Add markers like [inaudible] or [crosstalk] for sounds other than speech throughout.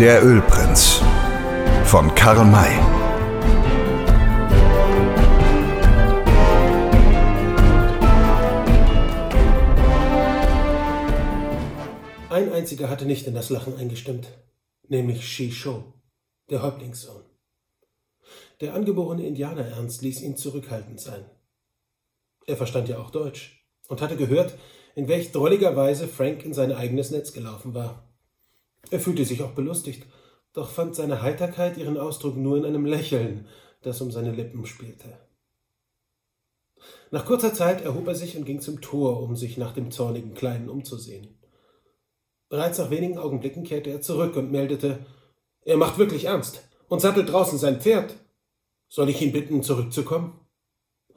Der Ölprinz von Karl May. Ein einziger hatte nicht in das Lachen eingestimmt, nämlich Shisho, der Häuptlingssohn. Der angeborene Indianerernst ließ ihn zurückhaltend sein. Er verstand ja auch Deutsch und hatte gehört, in welch drolliger Weise Frank in sein eigenes Netz gelaufen war. Er fühlte sich auch belustigt, doch fand seine Heiterkeit ihren Ausdruck nur in einem Lächeln, das um seine Lippen spielte. Nach kurzer Zeit erhob er sich und ging zum Tor, um sich nach dem zornigen Kleinen umzusehen. Bereits nach wenigen Augenblicken kehrte er zurück und meldete, er macht wirklich ernst und sattelt draußen sein Pferd. Soll ich ihn bitten, zurückzukommen?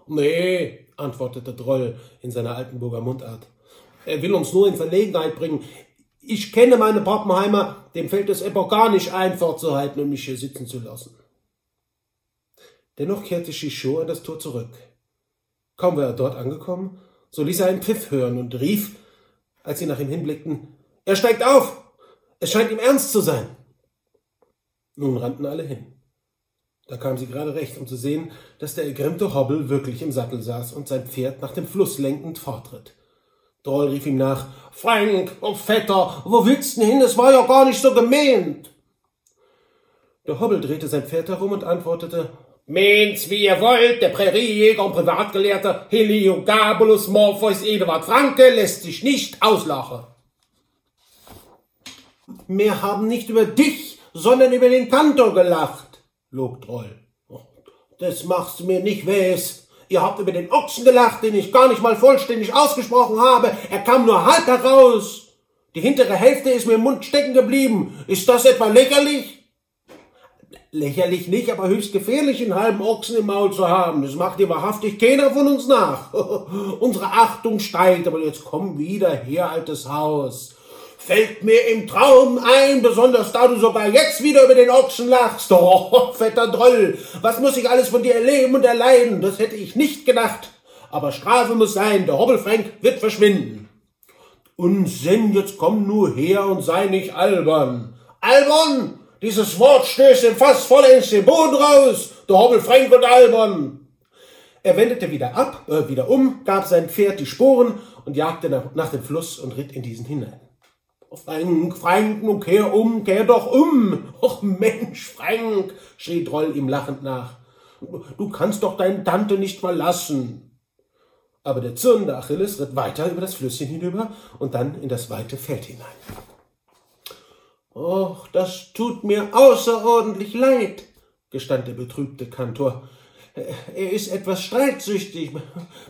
Nee, antwortete Droll in seiner Altenburger Mundart. Er will uns nur in Verlegenheit bringen. Ich kenne meine Pappenheimer, dem fällt es etwa gar nicht ein, fortzuhalten und mich hier sitzen zu lassen. Dennoch kehrte Chichot an das Tor zurück. Kaum war er dort angekommen, so ließ er einen Pfiff hören und rief, als sie nach ihm hinblickten, er steigt auf! Es scheint ihm ernst zu sein! Nun rannten alle hin. Da kam sie gerade recht, um zu sehen, dass der ergrimmte Hobbel wirklich im Sattel saß und sein Pferd nach dem Fluss lenkend fortritt. Droll rief ihm nach, Frank, oh Vetter, wo willst du hin? Es war ja gar nicht so gemeint. Der Hobbel drehte sein Pferd herum und antwortete, Meint's, wie ihr wollt, der Präriejäger und Privatgelehrte Heliogabulus Morpheus Eduard Franke lässt sich nicht auslachen. Wir haben nicht über dich, sondern über den Kantor gelacht, log Droll. Das machst du mir nicht wes. Ihr habt über den Ochsen gelacht, den ich gar nicht mal vollständig ausgesprochen habe. Er kam nur halb heraus. Die hintere Hälfte ist mir im Mund stecken geblieben. Ist das etwa lächerlich? Lächerlich nicht, aber höchst gefährlich, einen halben Ochsen im Maul zu haben. Das macht dir wahrhaftig keiner von uns nach. [laughs] Unsere Achtung steigt, aber jetzt komm wieder her, altes Haus fällt mir im Traum ein, besonders da du sogar jetzt wieder über den Ochsen lachst. [laughs] Oh, fetter Droll, was muss ich alles von dir erleben und erleiden? Das hätte ich nicht gedacht. Aber Strafe muss sein, der Hobbelfrank wird verschwinden. Unsinn, jetzt komm nur her und sei nicht albern. Albern? Dieses Wort stößt ihm fast vollends den Boden raus. Der Hobbelfrank und albern. Er wendete wieder ab, äh, wieder um, gab sein Pferd die Sporen und jagte nach, nach dem Fluss und ritt in diesen hinein. Frank, Frank, nun kehr um, kehr doch um. Och Mensch, Frank, schrie Droll ihm lachend nach. Du kannst doch deine Tante nicht verlassen. Aber der zürnende Achilles ritt weiter über das Flüsschen hinüber und dann in das weite Feld hinein. Och, das tut mir außerordentlich leid, gestand der betrübte Kantor. Er ist etwas streitsüchtig,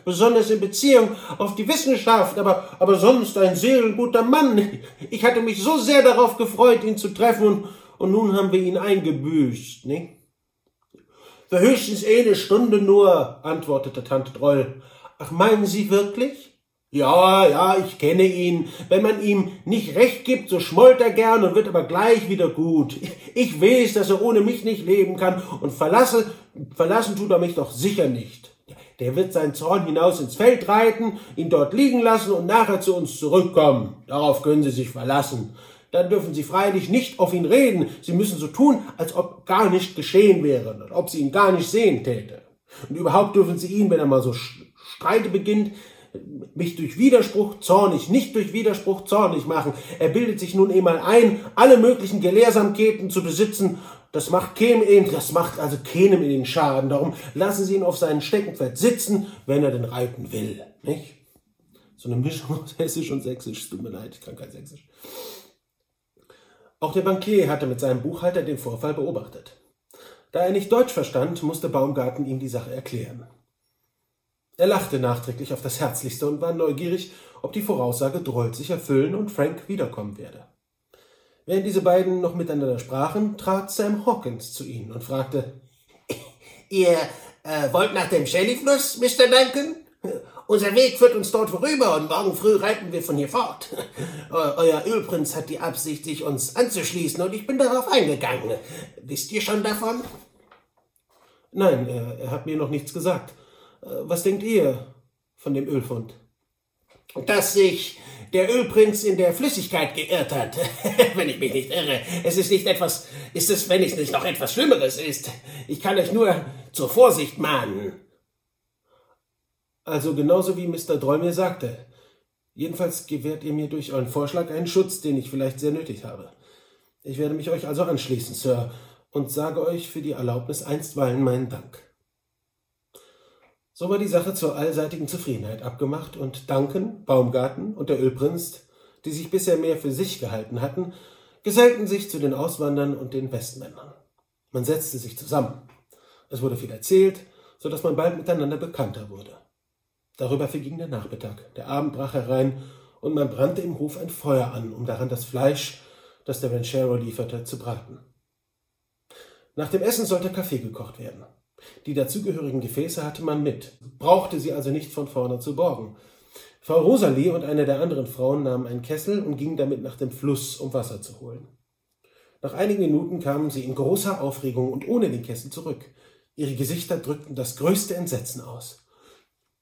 besonders in Beziehung auf die Wissenschaft, aber, aber sonst ein seelenguter Mann. Ich hatte mich so sehr darauf gefreut, ihn zu treffen, und, und nun haben wir ihn eingebüßt, ne? Für höchstens eine Stunde nur, antwortete Tante Droll. Ach, meinen Sie wirklich? Ja, ja, ich kenne ihn. Wenn man ihm nicht recht gibt, so schmollt er gern und wird aber gleich wieder gut. Ich weiß, dass er ohne mich nicht leben kann und verlasse, verlassen tut er mich doch sicher nicht. Der wird seinen Zorn hinaus ins Feld reiten, ihn dort liegen lassen und nachher zu uns zurückkommen. Darauf können Sie sich verlassen. Dann dürfen Sie freilich nicht auf ihn reden. Sie müssen so tun, als ob gar nicht geschehen wäre, als ob Sie ihn gar nicht sehen täte. Und überhaupt dürfen Sie ihn, wenn er mal so Streite beginnt, mich durch Widerspruch zornig, nicht durch Widerspruch zornig machen. Er bildet sich nun einmal ein, alle möglichen Gelehrsamkeiten zu besitzen. Das macht keinem, das macht also keinem in den Schaden. Darum lassen Sie ihn auf seinen Steckenpferd sitzen, wenn er denn reiten will, nicht? So eine Mischung aus Hessisch und Sächsisch. Tut mir leid, ich kann kein Sächsisch. Auch der Bankier hatte mit seinem Buchhalter den Vorfall beobachtet. Da er nicht Deutsch verstand, musste Baumgarten ihm die Sache erklären. Er lachte nachträglich auf das Herzlichste und war neugierig, ob die Voraussage Droll sich erfüllen und Frank wiederkommen werde. Während diese beiden noch miteinander sprachen, trat Sam Hawkins zu ihnen und fragte, [laughs] Ihr äh, wollt nach dem Shellyfluss, Mr. Duncan? [laughs] Unser Weg führt uns dort vorüber und morgen früh reiten wir von hier fort. [laughs] Euer Ölprinz hat die Absicht, sich uns anzuschließen und ich bin darauf eingegangen. Wisst ihr schon davon? Nein, er, er hat mir noch nichts gesagt. Äh, was denkt ihr von dem Ölfund? dass sich der Ölprinz in der Flüssigkeit geirrt hat, [laughs] wenn ich mich nicht irre. Es ist nicht etwas, ist es, wenn es nicht noch etwas Schlimmeres ist. Ich kann euch nur zur Vorsicht mahnen. Also genauso wie Mr. Droll mir sagte. Jedenfalls gewährt ihr mir durch euren Vorschlag einen Schutz, den ich vielleicht sehr nötig habe. Ich werde mich euch also anschließen, Sir, und sage euch für die Erlaubnis einstweilen meinen Dank. So war die Sache zur allseitigen Zufriedenheit abgemacht, und Duncan, Baumgarten und der Ölprinz, die sich bisher mehr für sich gehalten hatten, gesellten sich zu den Auswandern und den Westmännern. Man setzte sich zusammen. Es wurde viel erzählt, so dass man bald miteinander bekannter wurde. Darüber verging der Nachmittag, der Abend brach herein, und man brannte im Hof ein Feuer an, um daran das Fleisch, das der Ranchero lieferte, zu braten. Nach dem Essen sollte Kaffee gekocht werden. Die dazugehörigen Gefäße hatte man mit, brauchte sie also nicht von vorne zu borgen. Frau Rosalie und eine der anderen Frauen nahmen einen Kessel und gingen damit nach dem Fluss, um Wasser zu holen. Nach einigen Minuten kamen sie in großer Aufregung und ohne den Kessel zurück. Ihre Gesichter drückten das größte Entsetzen aus.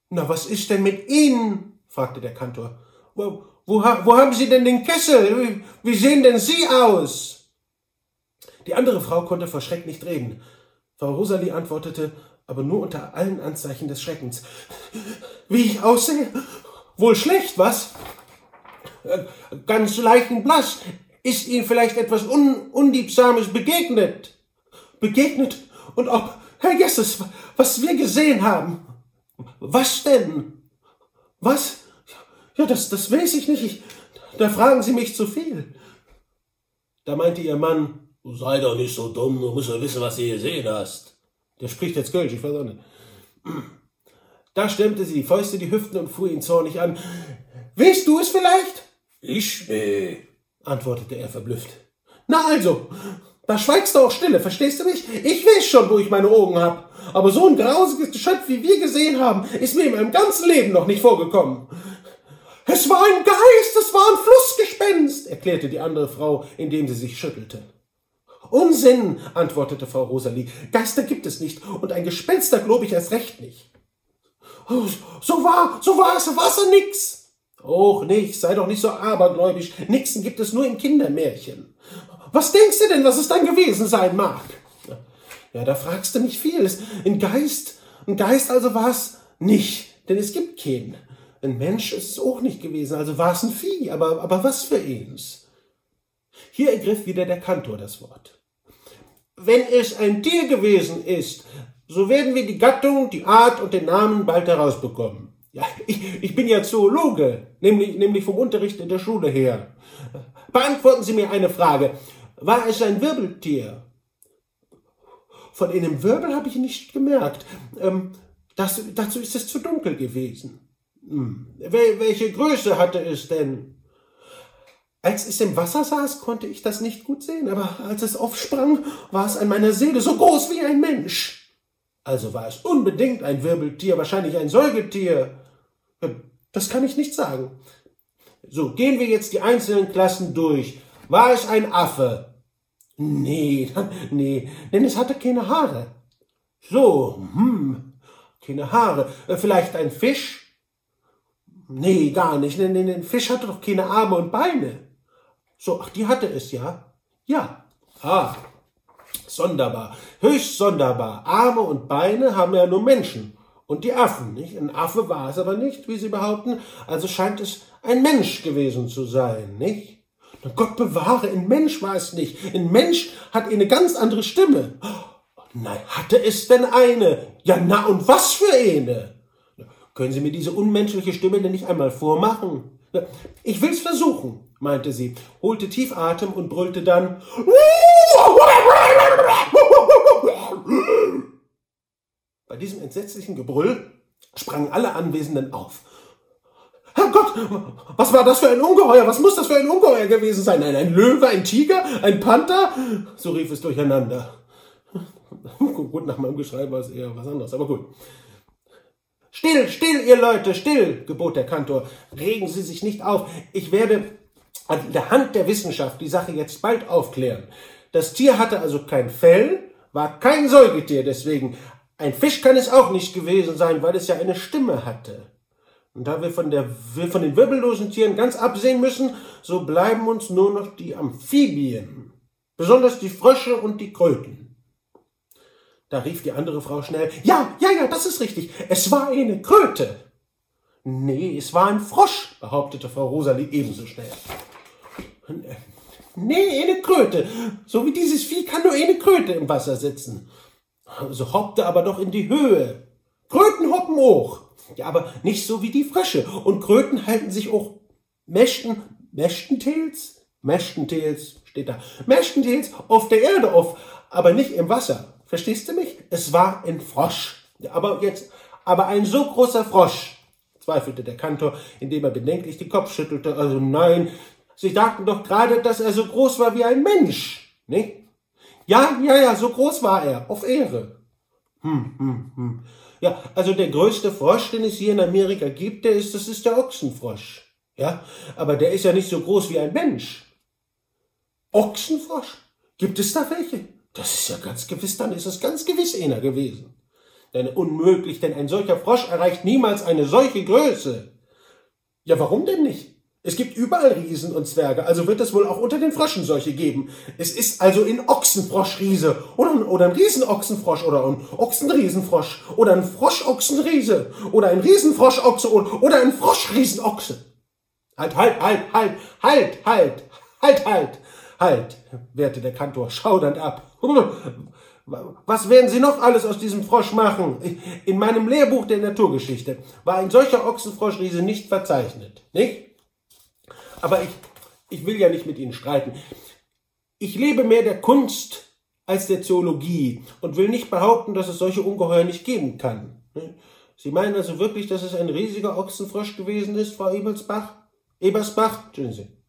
Na, was ist denn mit Ihnen? fragte der Kantor. Wo, wo, wo haben Sie denn den Kessel? Wie, wie sehen denn Sie aus? Die andere Frau konnte vor Schreck nicht reden. Frau Rosalie antwortete, aber nur unter allen Anzeichen des Schreckens. Wie ich aussehe? Wohl schlecht, was? Ganz leichenblass. Ist Ihnen vielleicht etwas Un Unliebsames begegnet? Begegnet? Und ob, Herr Gesses, was wir gesehen haben? Was denn? Was? Ja, das, das weiß ich nicht. Ich, da fragen Sie mich zu viel. Da meinte ihr Mann, sei doch nicht so dumm, du musst ja wissen, was du gesehen hast. Der spricht jetzt Kölsch, ich weiß auch nicht. Da stemmte sie die Fäuste die Hüften und fuhr ihn zornig an. Weißt du es vielleicht? Ich? Nee, antwortete er verblüfft. Na also, da schweigst du auch stille, verstehst du mich? Ich weiß schon, wo ich meine Augen hab. Aber so ein grausiges Geschöpf, wie wir gesehen haben, ist mir in meinem ganzen Leben noch nicht vorgekommen. Es war ein Geist, es war ein Flussgespenst, erklärte die andere Frau, indem sie sich schüttelte. Unsinn, antwortete Frau Rosalie. Geister gibt es nicht und ein Gespenster glaube ich erst recht nicht. Oh, so war, so war es, so war's ja nix. Och, nicht, sei doch nicht so abergläubisch. Nixen gibt es nur in Kindermärchen. Was denkst du denn, was es dann gewesen sein mag? Ja, da fragst du mich viel. Ein Geist, ein Geist also war es nicht, denn es gibt keinen. Ein Mensch ist es auch nicht gewesen, also war es ein Vieh, aber, aber was für eins? Hier ergriff wieder der Kantor das Wort. Wenn es ein Tier gewesen ist, so werden wir die Gattung, die Art und den Namen bald herausbekommen. Ja, ich, ich bin ja Zoologe, nämlich, nämlich vom Unterricht in der Schule her. Beantworten Sie mir eine Frage. War es ein Wirbeltier? Von einem Wirbel habe ich nicht gemerkt. Ähm, das, dazu ist es zu dunkel gewesen. Hm. Wel welche Größe hatte es denn? Als es im Wasser saß, konnte ich das nicht gut sehen, aber als es aufsprang, war es an meiner Seele so groß wie ein Mensch. Also war es unbedingt ein Wirbeltier, wahrscheinlich ein Säugetier. Das kann ich nicht sagen. So, gehen wir jetzt die einzelnen Klassen durch. War es ein Affe? Nee, [laughs] nee, denn es hatte keine Haare. So, hm, keine Haare. Äh, vielleicht ein Fisch? Nee, gar nicht, denn ein Fisch hatte doch keine Arme und Beine. So, ach, die hatte es, ja? Ja. Ah, sonderbar. Höchst sonderbar. Arme und Beine haben ja nur Menschen. Und die Affen, nicht? Ein Affe war es aber nicht, wie Sie behaupten. Also scheint es ein Mensch gewesen zu sein, nicht? Na Gott bewahre, ein Mensch war es nicht. Ein Mensch hat eine ganz andere Stimme. Nein, hatte es denn eine? Ja, na, und was für eine? Können Sie mir diese unmenschliche Stimme denn nicht einmal vormachen? Ich will's versuchen, meinte sie, holte tief Atem und brüllte dann. Bei diesem entsetzlichen Gebrüll sprangen alle Anwesenden auf. Herrgott, was war das für ein Ungeheuer? Was muss das für ein Ungeheuer gewesen sein? Ein, ein Löwe, ein Tiger, ein Panther? So rief es durcheinander. gut, nach meinem Geschrei war es eher was anderes, aber gut. Still, still, ihr Leute, still, gebot der Kantor. Regen Sie sich nicht auf. Ich werde an der Hand der Wissenschaft die Sache jetzt bald aufklären. Das Tier hatte also kein Fell, war kein Säugetier, deswegen ein Fisch kann es auch nicht gewesen sein, weil es ja eine Stimme hatte. Und da wir von, der, von den wirbellosen Tieren ganz absehen müssen, so bleiben uns nur noch die Amphibien, besonders die Frösche und die Kröten. Da rief die andere Frau schnell, ja, ja, ja, das ist richtig, es war eine Kröte. Nee, es war ein Frosch, behauptete Frau Rosalie ebenso schnell. Nee, eine Kröte. So wie dieses Vieh kann nur eine Kröte im Wasser sitzen. So hoppte aber doch in die Höhe. Kröten hoppen hoch. Ja, aber nicht so wie die Frösche. Und Kröten halten sich auch Mächten, Mächtentels? Mächtentels steht da. Mächtentels auf der Erde auf, aber nicht im Wasser. Verstehst du mich? Es war ein Frosch. Aber jetzt, aber ein so großer Frosch, zweifelte der Kantor, indem er bedenklich die Kopf schüttelte. Also nein, Sie sagten doch gerade, dass er so groß war wie ein Mensch, nicht? Ja, ja, ja, so groß war er, auf Ehre. Hm, hm, hm. Ja, also der größte Frosch, den es hier in Amerika gibt, der ist, das ist der Ochsenfrosch. Ja, aber der ist ja nicht so groß wie ein Mensch. Ochsenfrosch? Gibt es da welche? Das ist ja ganz gewiss, dann ist es ganz gewiss einer gewesen. Denn unmöglich, denn ein solcher Frosch erreicht niemals eine solche Größe. Ja, warum denn nicht? Es gibt überall Riesen und Zwerge, also wird es wohl auch unter den Fröschen solche geben. Es ist also in Ochsenfroschriese oder, oder ein Riesenochsenfrosch oder ein Ochsenriesenfrosch oder ein Froschochsenriese oder ein Riesenfroschochse oder, oder ein Froschriesenochse. Halt, halt, halt, halt, halt, halt, halt, halt, halt, wehrte der Kantor schaudernd ab. [laughs] Was werden Sie noch alles aus diesem Frosch machen? In meinem Lehrbuch der Naturgeschichte war ein solcher Ochsenfroschriese nicht verzeichnet, nicht? Aber ich, ich will ja nicht mit Ihnen streiten. Ich lebe mehr der Kunst als der Zoologie und will nicht behaupten, dass es solche Ungeheuer nicht geben kann. Sie meinen also wirklich, dass es ein riesiger Ochsenfrosch gewesen ist, Frau Ebersbach? Ebersbach? Entschuldigen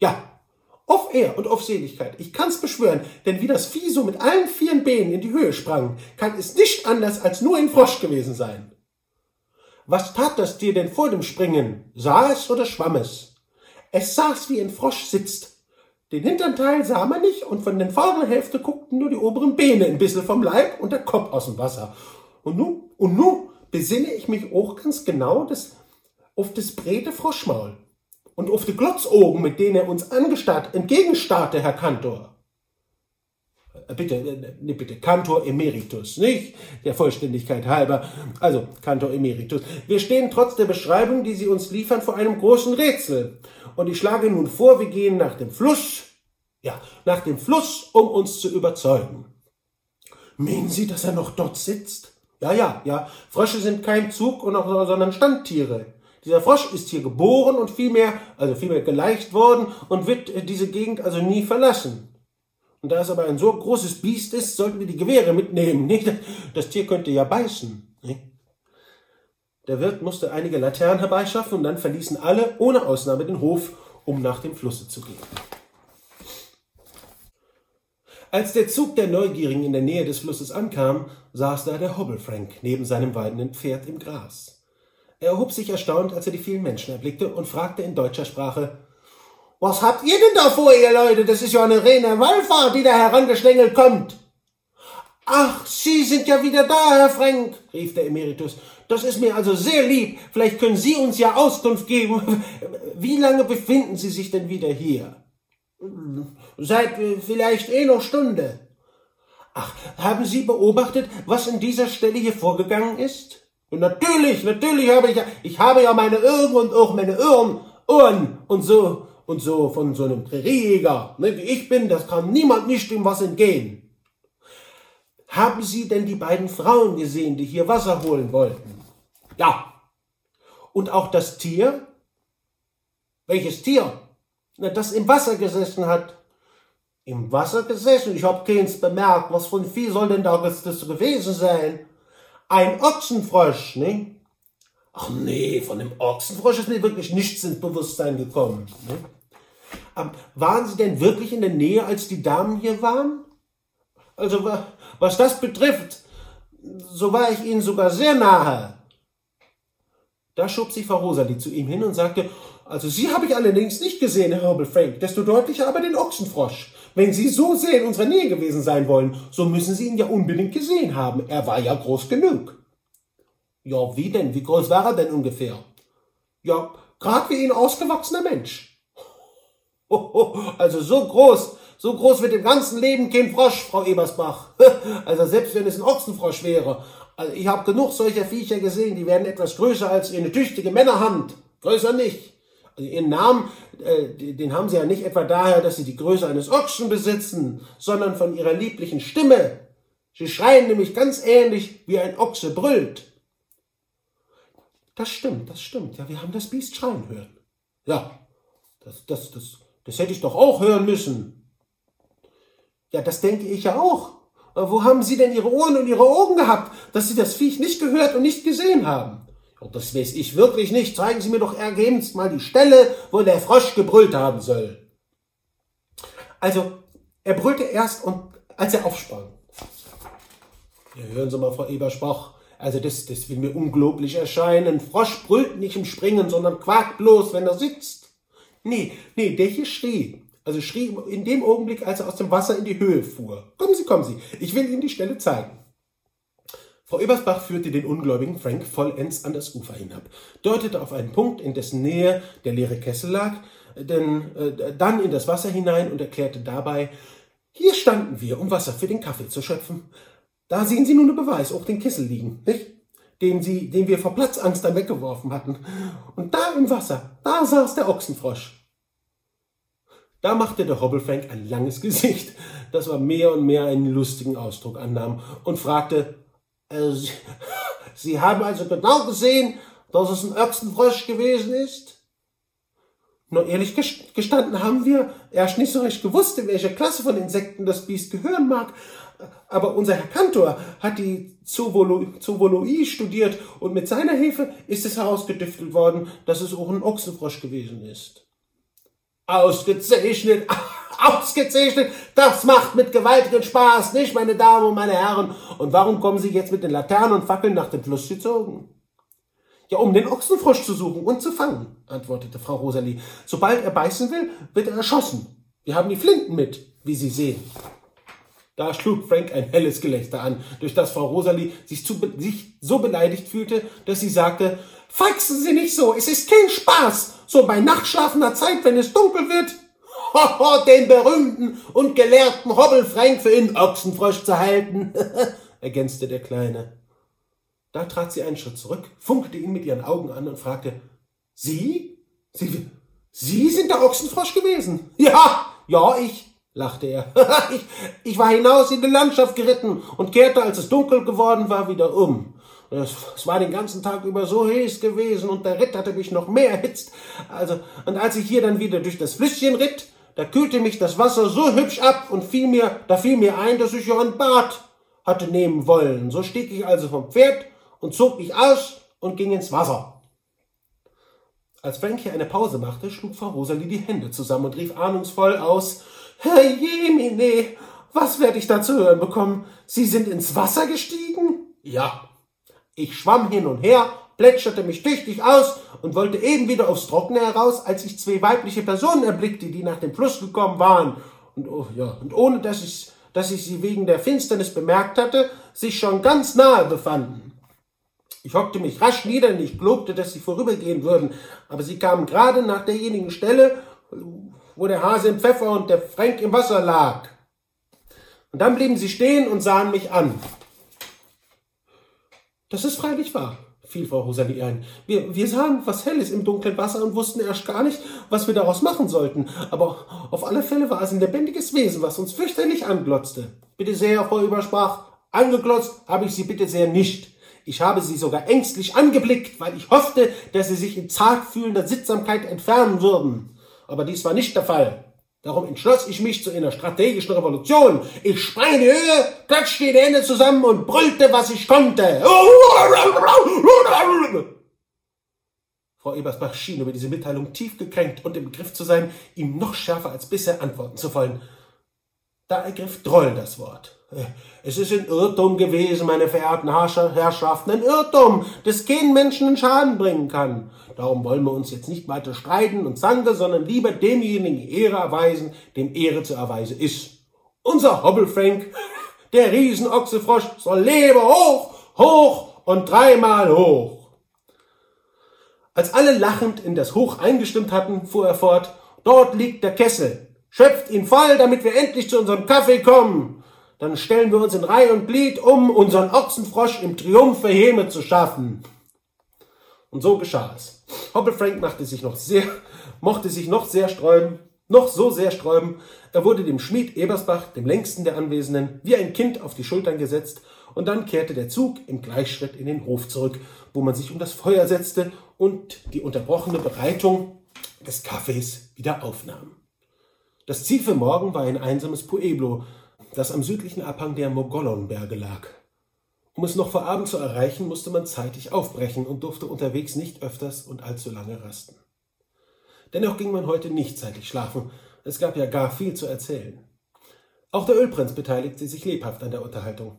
Ja, auf Ehr und auf Seligkeit. Ich kann's beschwören, denn wie das Vieh so mit allen vier Beinen in die Höhe sprang, kann es nicht anders als nur ein Frosch gewesen sein. Was tat das Tier denn vor dem Springen? Sah es oder schwamm es? Es saß wie ein Frosch sitzt. Den hinteren Teil sah man nicht und von den vorderen Hälfte guckten nur die oberen Beine ein bisschen vom Leib und der Kopf aus dem Wasser. Und nu, und nu besinne ich mich auch ganz genau des, auf das breite Froschmaul und auf die Glotzaugen, mit denen er uns angestarrt, entgegenstarrte, Herr Kantor. Äh, bitte, nee, bitte, Kantor Emeritus, nicht? Der Vollständigkeit halber. Also, Kantor Emeritus. Wir stehen trotz der Beschreibung, die Sie uns liefern, vor einem großen Rätsel. Und ich schlage nun vor, wir gehen nach dem Fluss, ja, nach dem Fluss, um uns zu überzeugen. Meinen Sie, dass er noch dort sitzt? Ja, ja, ja. Frösche sind kein Zug, und auch, sondern Standtiere. Dieser Frosch ist hier geboren und vielmehr, also vielmehr geleicht worden und wird diese Gegend also nie verlassen. Und da es aber ein so großes Biest ist, sollten wir die Gewehre mitnehmen. [laughs] Nicht? Das Tier könnte ja beißen. Nicht? Der Wirt musste einige Laternen herbeischaffen und dann verließen alle ohne Ausnahme den Hof, um nach dem Flusse zu gehen. Als der Zug der Neugierigen in der Nähe des Flusses ankam, saß da der Hobbelfrank neben seinem weidenden Pferd im Gras. Er erhob sich erstaunt, als er die vielen Menschen erblickte und fragte in deutscher Sprache, was habt ihr denn da vor, ihr Leute? Das ist ja eine reine Wallfahrt, die da herangeschlängelt kommt. Ach, Sie sind ja wieder da, Herr Frank, rief der Emeritus. Das ist mir also sehr lieb. Vielleicht können Sie uns ja Auskunft geben. [laughs] Wie lange befinden Sie sich denn wieder hier? Seit äh, vielleicht einer Stunde. Ach, haben Sie beobachtet, was in dieser Stelle hier vorgegangen ist? Und natürlich, natürlich habe ich ja, ich habe ja meine Augen und auch meine Ohren, Ohren und so, und so von so einem Präriejäger, ne, wie ich bin, das kann niemand nicht dem was entgehen. Haben Sie denn die beiden Frauen gesehen, die hier Wasser holen wollten? Ja. Und auch das Tier? Welches Tier? Na, das im Wasser gesessen hat. Im Wasser gesessen? Ich hab keins bemerkt. Was für ein Vieh soll denn da das gewesen sein? Ein Ochsenfrosch, ne? Ach nee, von dem Ochsenfrosch ist mir wirklich nichts ins Bewusstsein gekommen. Ne? Aber waren Sie denn wirklich in der Nähe, als die Damen hier waren? Also, was das betrifft, so war ich Ihnen sogar sehr nahe. Da schob sich Frau Rosalie zu ihm hin und sagte, also Sie habe ich allerdings nicht gesehen, Herr Herbal Frank, desto deutlicher aber den Ochsenfrosch. Wenn Sie so sehr in unserer Nähe gewesen sein wollen, so müssen Sie ihn ja unbedingt gesehen haben. Er war ja groß genug. Ja, wie denn? Wie groß war er denn ungefähr? Ja, grad wie ein ausgewachsener Mensch. [laughs] Also so groß, so groß wird im ganzen Leben kein Frosch, Frau Ebersbach. [laughs] Also selbst wenn es ein Ochsenfrosch wäre. Also ich habe genug solcher Viecher gesehen, die werden etwas größer als eine tüchtige Männerhand. Größer nicht. Also ihren Namen, äh, den haben sie ja nicht etwa daher, dass sie die Größe eines Ochsen besitzen, sondern von ihrer lieblichen Stimme. Sie schreien nämlich ganz ähnlich, wie ein Ochse brüllt. Das stimmt, das stimmt. Ja, wir haben das Biest schreien hören. Ja, das, das, das, das hätte ich doch auch hören müssen. Ja, das denke ich ja auch. Aber wo haben Sie denn Ihre Ohren und Ihre Augen gehabt, dass Sie das Viech nicht gehört und nicht gesehen haben? Das weiß ich wirklich nicht. Zeigen Sie mir doch ergebenst mal die Stelle, wo der Frosch gebrüllt haben soll. Also, er brüllte erst und als er aufsprang. Ja, hören Sie mal, Frau Ebersbach. Also das, das will mir unglaublich erscheinen. Frosch brüllt nicht im Springen, sondern quakt bloß, wenn er sitzt. Nee, nee, der hier schrie. Also schrie in dem Augenblick, als er aus dem Wasser in die Höhe fuhr. Kommen Sie, kommen Sie, ich will Ihnen die Stelle zeigen. Frau Ebersbach führte den ungläubigen Frank vollends an das Ufer hinab, deutete auf einen Punkt, in dessen Nähe der leere Kessel lag, denn äh, dann in das Wasser hinein und erklärte dabei, hier standen wir, um Wasser für den Kaffee zu schöpfen. Da sehen Sie nun den Beweis, auch den Kessel liegen, nicht? Den, Sie, den wir vor Platzangst dann weggeworfen hatten. Und da im Wasser, da saß der Ochsenfrosch. Da machte der Hobbelfrank ein langes [laughs] Gesicht, das war mehr und mehr einen lustigen Ausdruck annahm, und fragte, äh, Sie, [laughs] Sie haben also genau gesehen, dass es ein Ochsenfrosch gewesen ist? Nur ehrlich gestanden haben wir erst nicht so recht gewusst, in welche Klasse von Insekten das Biest gehören mag. Aber unser Herr Kantor hat die Zoologie studiert und mit seiner Hilfe ist es herausgedüftelt worden, dass es auch ein Ochsenfrosch gewesen ist. Ausgezeichnet, [laughs] ausgezeichnet, das macht mit gewaltigen Spaß, nicht, meine Damen und meine Herren? Und warum kommen Sie jetzt mit den Laternen und Fackeln nach dem Fluss gezogen? Ja, um den Ochsenfrosch zu suchen und zu fangen, antwortete Frau Rosalie. Sobald er beißen will, wird er erschossen. Wir haben die Flinten mit, wie Sie sehen. Da schlug Frank ein helles Gelächter an, durch das Frau Rosalie sich, zu, sich so beleidigt fühlte, dass sie sagte, Feixen Sie nicht so, es ist kein Spaß, so bei nachtschlafender Zeit, wenn es dunkel wird. Den berühmten und gelehrten Hobbel Frank für in Ochsenfrosch zu halten, [laughs] ergänzte der Kleine. Da trat sie einen Schritt zurück, funkte ihn mit ihren Augen an und fragte, Sie? Sie, Sie sind der Ochsenfrosch gewesen? [laughs] Ja, ja, ich, lachte er. [laughs] ich, ich war hinaus in die Landschaft geritten und kehrte, als es dunkel geworden war, wieder um. Es, es war den ganzen Tag über so heiß gewesen und der Ritt hatte mich noch mehr erhitzt. Also, und als ich hier dann wieder durch das Flüsschen ritt, da kühlte mich das Wasser so hübsch ab und fiel mir, da fiel mir ein, dass ich ja ein Bad hatte nehmen wollen. So stieg ich also vom Pferd und zog mich aus und ging ins Wasser. Als Frankie eine Pause machte, schlug Frau Rosalie die Hände zusammen und rief ahnungsvoll aus, Herr Jemine, was werde ich da zu hören bekommen? Sie sind ins Wasser gestiegen? Ja. Ich schwamm hin und her, plätscherte mich tüchtig aus und wollte eben wieder aufs Trockene heraus, als ich zwei weibliche Personen erblickte, die nach dem Fluss gekommen waren. Und, oh, ja, und ohne dass ich, dass ich sie wegen der Finsternis bemerkt hatte, sich schon ganz nahe befanden. Ich hockte mich rasch nieder und ich glaubte, dass sie vorübergehen würden, aber sie kamen gerade nach derjenigen Stelle, wo der Hase im Pfeffer und der Frank im Wasser lag. Und dann blieben sie stehen und sahen mich an. Das ist freilich wahr, fiel Frau Rosalie ein. Wir, wir sahen was Helles im dunklen Wasser und wussten erst gar nicht, was wir daraus machen sollten. Aber auf alle Fälle war es ein lebendiges Wesen, was uns fürchterlich anglotzte. Bitte sehr, Frau Übersprach, angeglotzt habe ich Sie bitte sehr nicht. Ich habe sie sogar ängstlich angeblickt, weil ich hoffte, dass sie sich in zartfühlender Sittsamkeit entfernen würden. Aber dies war nicht der Fall. Darum entschloss ich mich zu einer strategischen Revolution. Ich sprang in die Höhe, klatschte die Hände zusammen und brüllte, was ich konnte. Frau Ebersbach schien über diese Mitteilung tief gekränkt und im Begriff zu sein, ihm noch schärfer als bisher antworten zu wollen. Da ergriff Droll das Wort. Es ist ein Irrtum gewesen, meine verehrten Herrschaften, ein Irrtum, das keinen Menschen in Schaden bringen kann. Darum wollen wir uns jetzt nicht weiter streiten und zanken, sondern lieber demjenigen Ehre erweisen, dem Ehre zu erweisen ist. Unser Hobbelfrank, der Riesenochsefrosch, soll lebe hoch, hoch und dreimal hoch. Als alle lachend in das Hoch eingestimmt hatten, fuhr er fort, dort liegt der Kessel. Schöpft ihn voll, damit wir endlich zu unserem Kaffee kommen. Dann stellen wir uns in Reihe und Glied, um unseren Ochsenfrosch im Triumph Heme zu schaffen. Und so geschah es. Hoppel Frank machte sich noch sehr, mochte sich noch sehr sträuben, noch so sehr sträuben, er wurde dem Schmied Ebersbach, dem längsten der Anwesenden, wie ein Kind auf die Schultern gesetzt, und dann kehrte der Zug im Gleichschritt in den Hof zurück, wo man sich um das Feuer setzte und die unterbrochene Bereitung des Kaffees wieder aufnahm. Das Ziel für morgen war ein einsames Pueblo, das am südlichen Abhang der Mogollonberge lag. Um es noch vor Abend zu erreichen, musste man zeitig aufbrechen und durfte unterwegs nicht öfters und allzu lange rasten. Dennoch ging man heute nicht zeitig schlafen, es gab ja gar viel zu erzählen. Auch der Ölprinz beteiligte sich lebhaft an der Unterhaltung.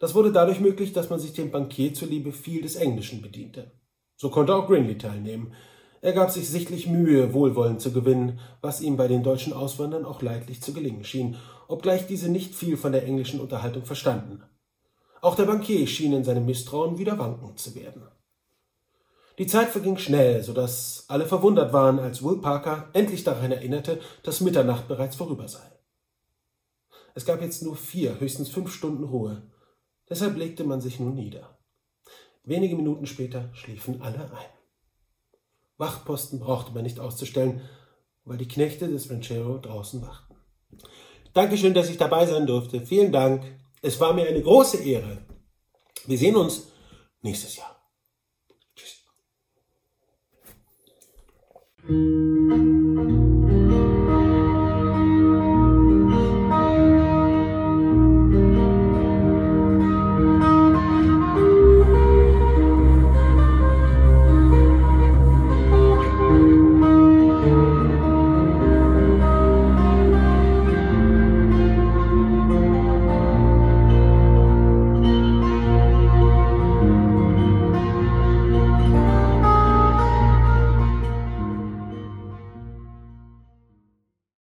Das wurde dadurch möglich, dass man sich dem Bankier zuliebe viel des Englischen bediente. So konnte auch Grinley teilnehmen. Er gab sich sichtlich Mühe, Wohlwollen zu gewinnen, was ihm bei den deutschen Auswandern auch leidlich zu gelingen schien, obgleich diese nicht viel von der englischen Unterhaltung verstanden. Auch der Bankier schien in seinem Misstrauen wieder wankend zu werden. Die Zeit verging schnell, so dass alle verwundert waren, als Will Parker endlich daran erinnerte, dass Mitternacht bereits vorüber sei. Es gab jetzt nur vier, höchstens fünf Stunden Ruhe. Deshalb legte man sich nun nieder. Wenige Minuten später schliefen alle ein. Wachposten brauchte man nicht auszustellen, weil die Knechte des Ranchero draußen wachten. Dankeschön, dass ich dabei sein durfte. Vielen Dank. Es war mir eine große Ehre. Wir sehen uns nächstes Jahr. Tschüss.